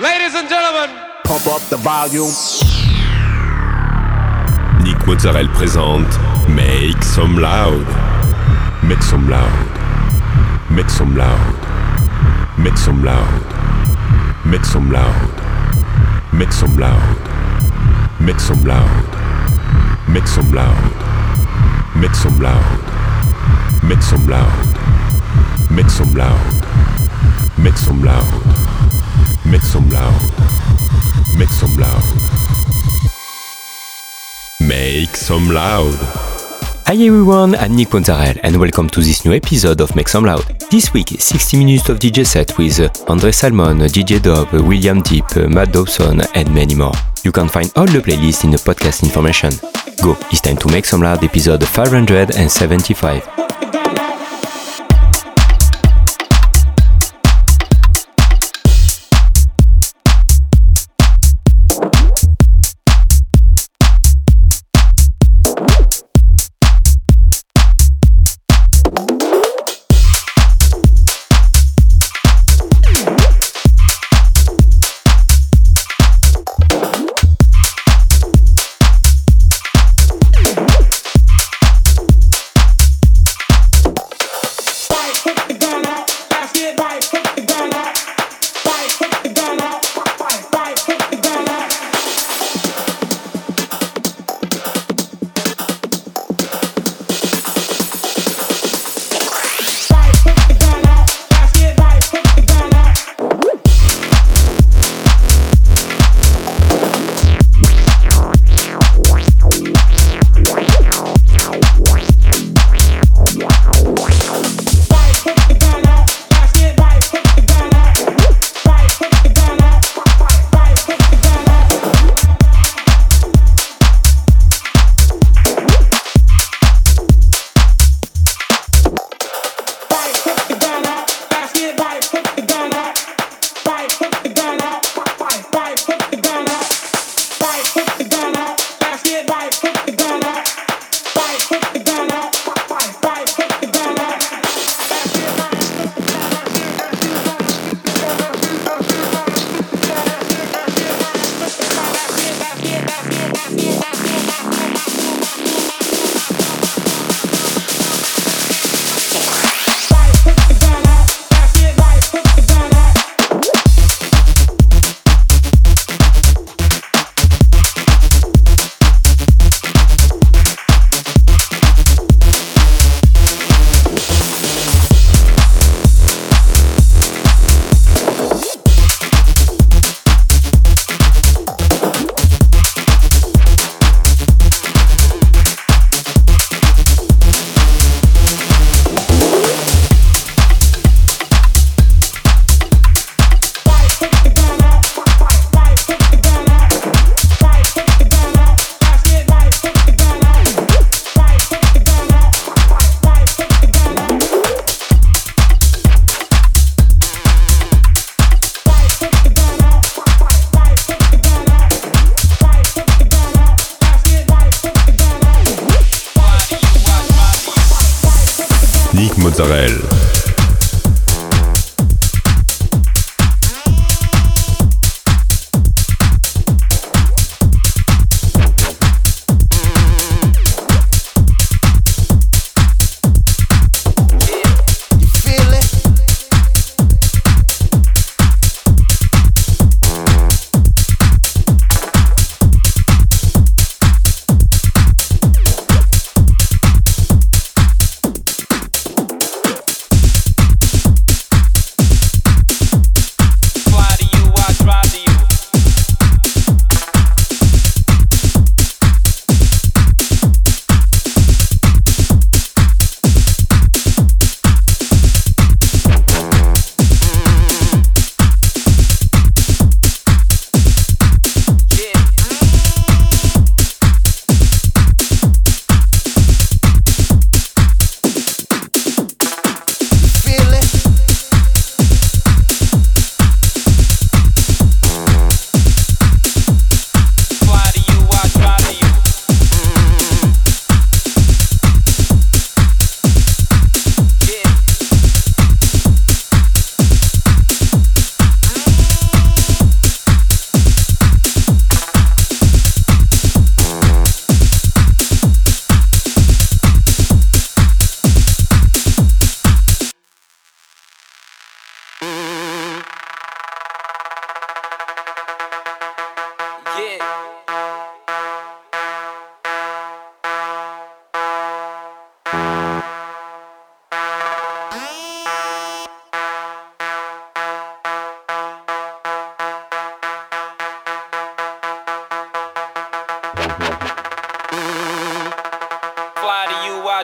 Ladies and gentlemen, pump up the volume. Nick Mozzarella présente Make Some Loud. Make some loud. Make some loud. Make some loud. Make some loud. Make some loud. Make some loud. Make some loud. Make some loud. Make some loud. Make some loud. Make some loud. Make some loud. Make some loud. Make some loud. Hi everyone, I'm Nick Ponzarel and welcome to this new episode of Make Some Loud. This week, 60 minutes of DJ set with Andre Salmon, DJ Dub, William Deep, Matt Dawson and many more. You can find all the playlists in the podcast information. Go, it's time to Make Some Loud episode 575.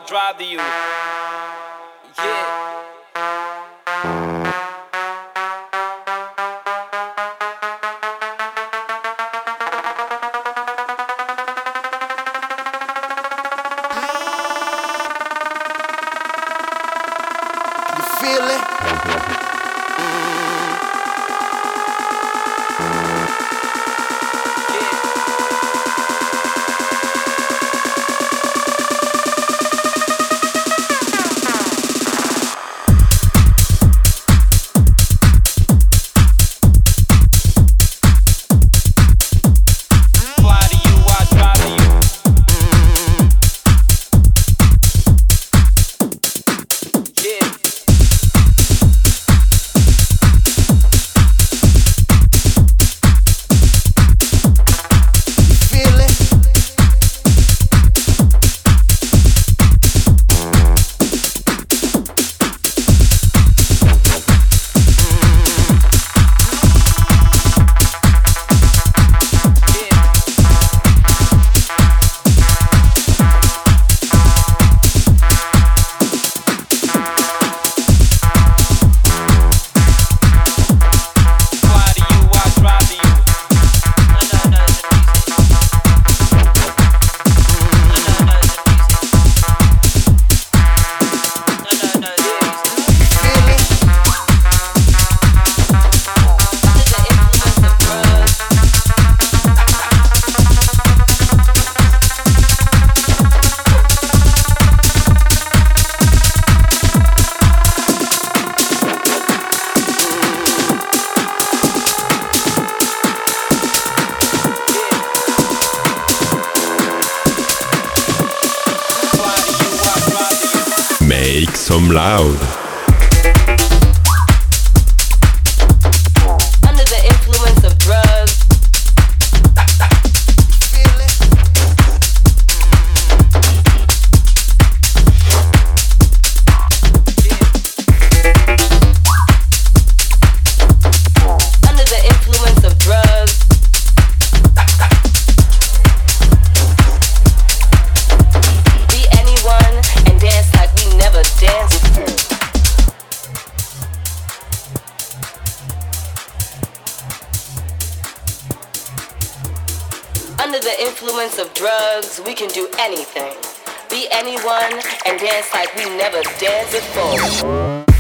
Drive to you. Yeah. some loud. we can do anything, be anyone, and dance like we never danced before.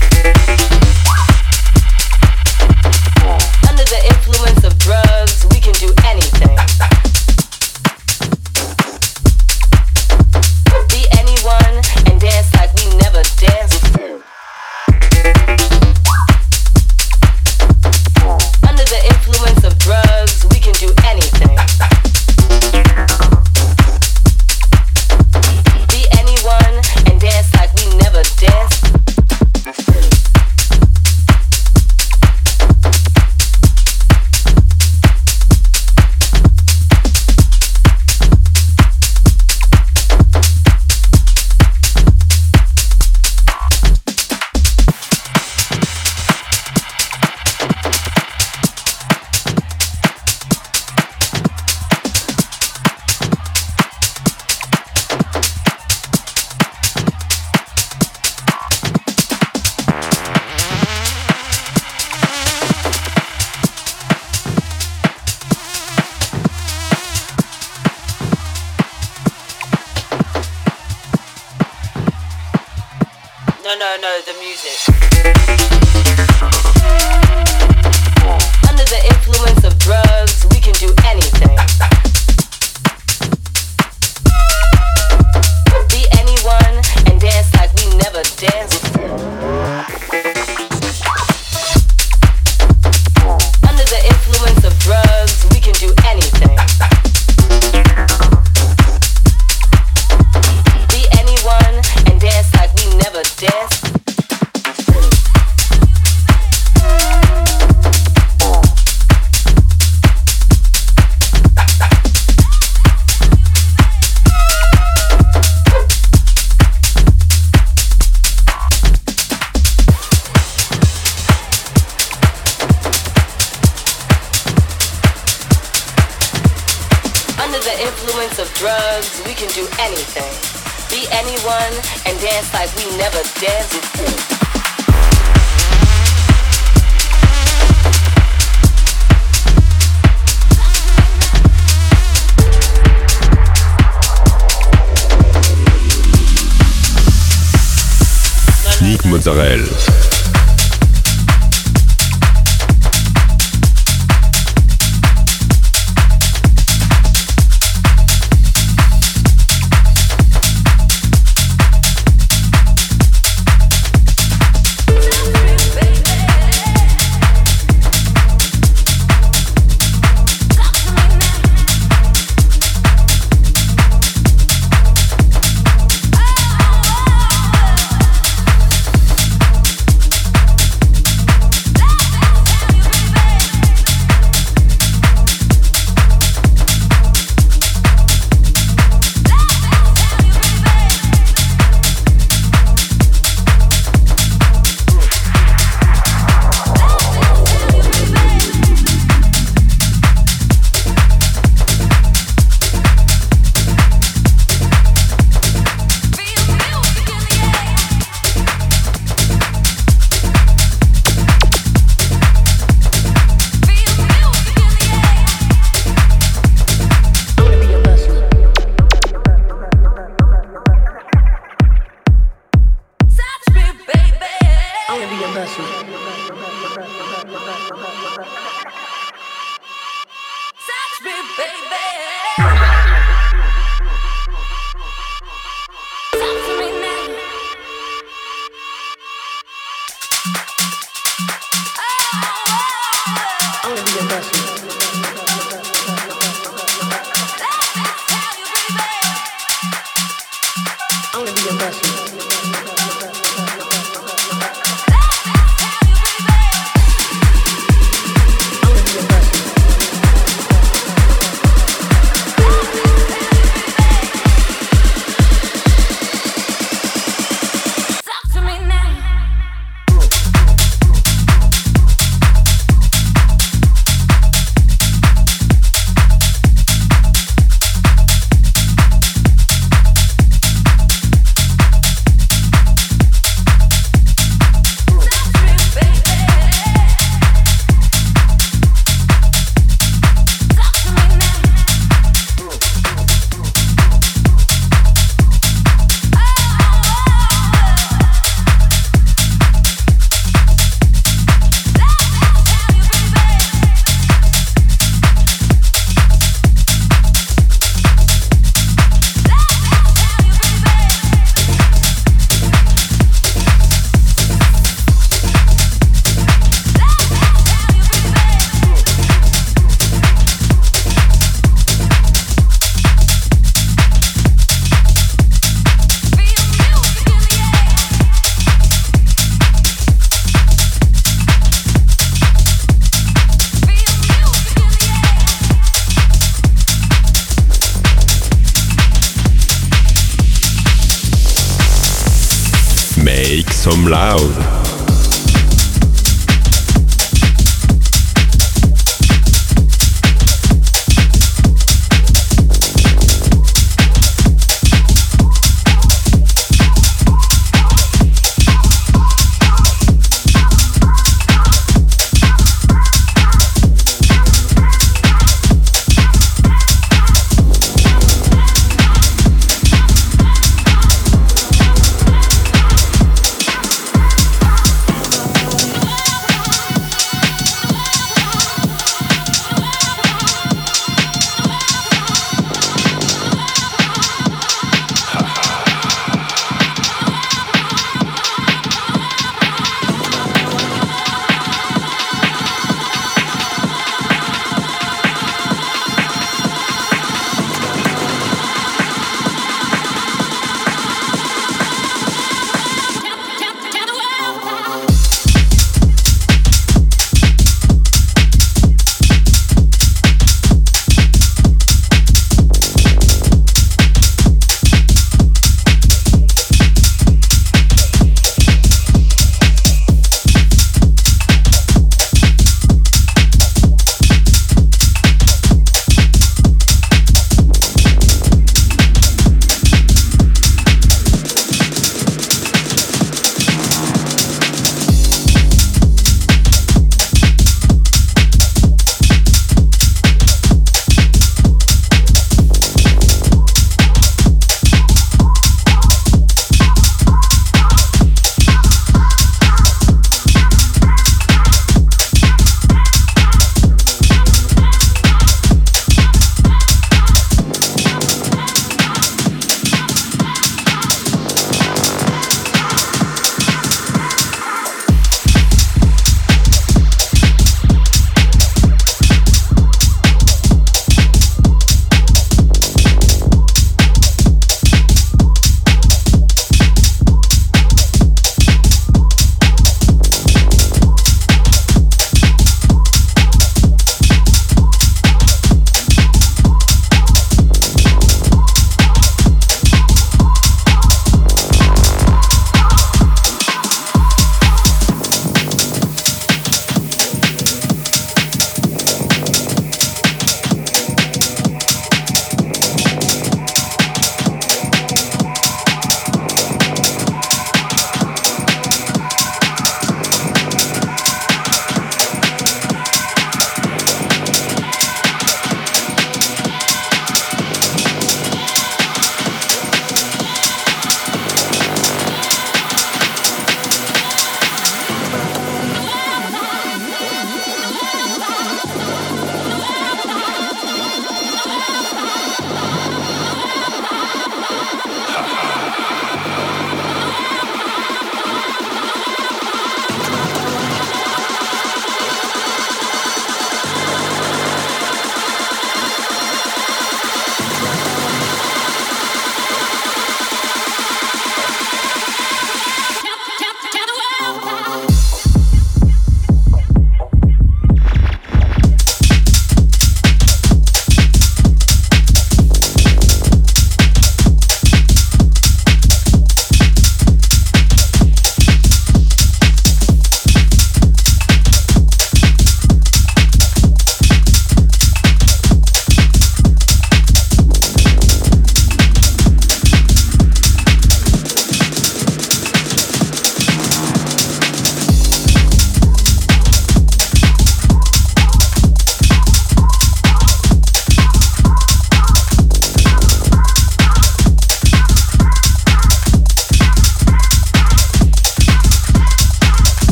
no, no, the music.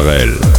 Sorel.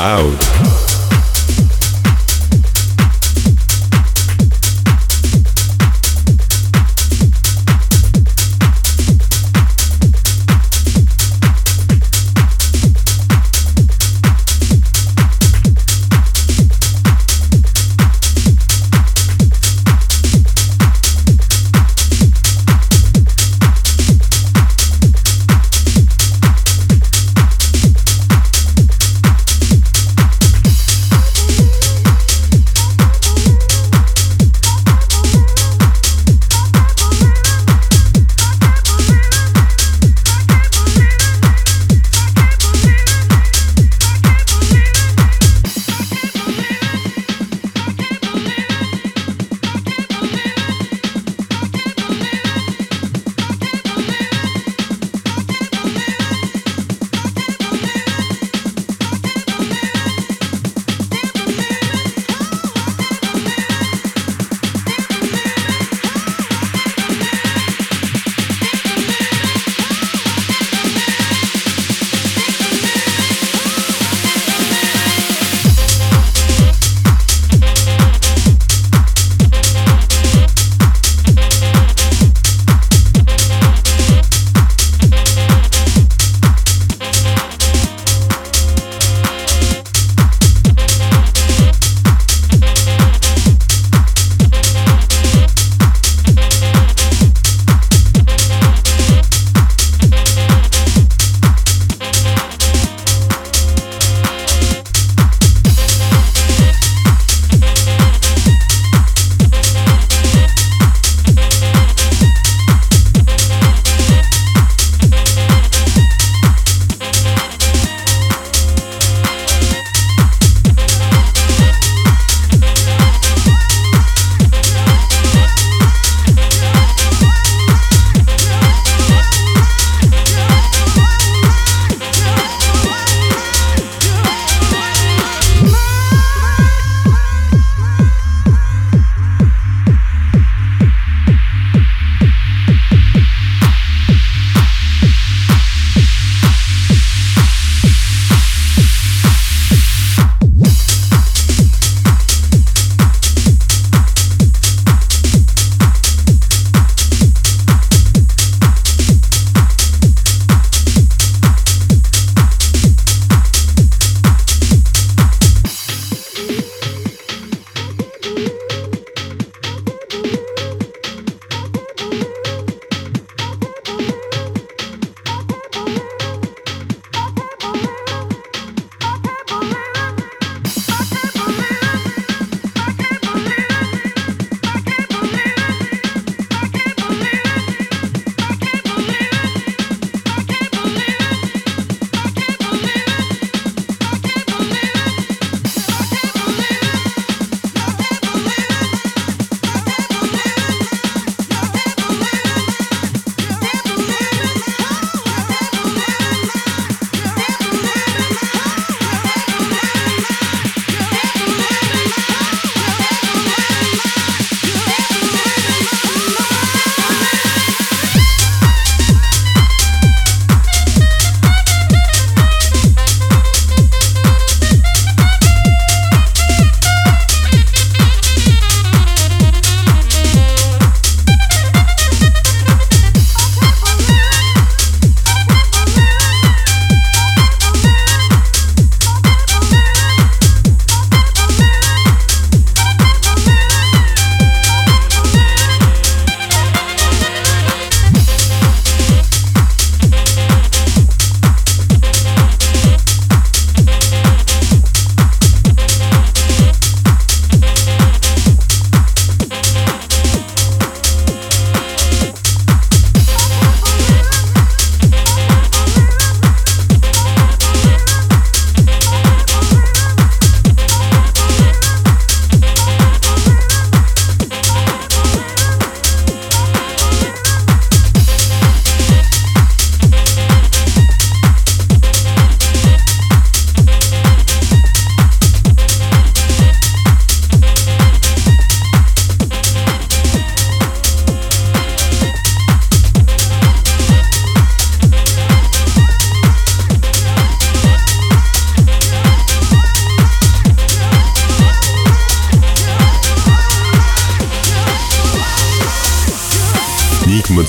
Loud.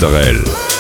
Israël.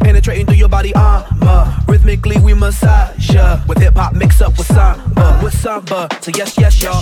Penetrating through your body armor. Rhythmically we massage ya. With hip hop mix up with samba, with samba. So yes, yes, y'all.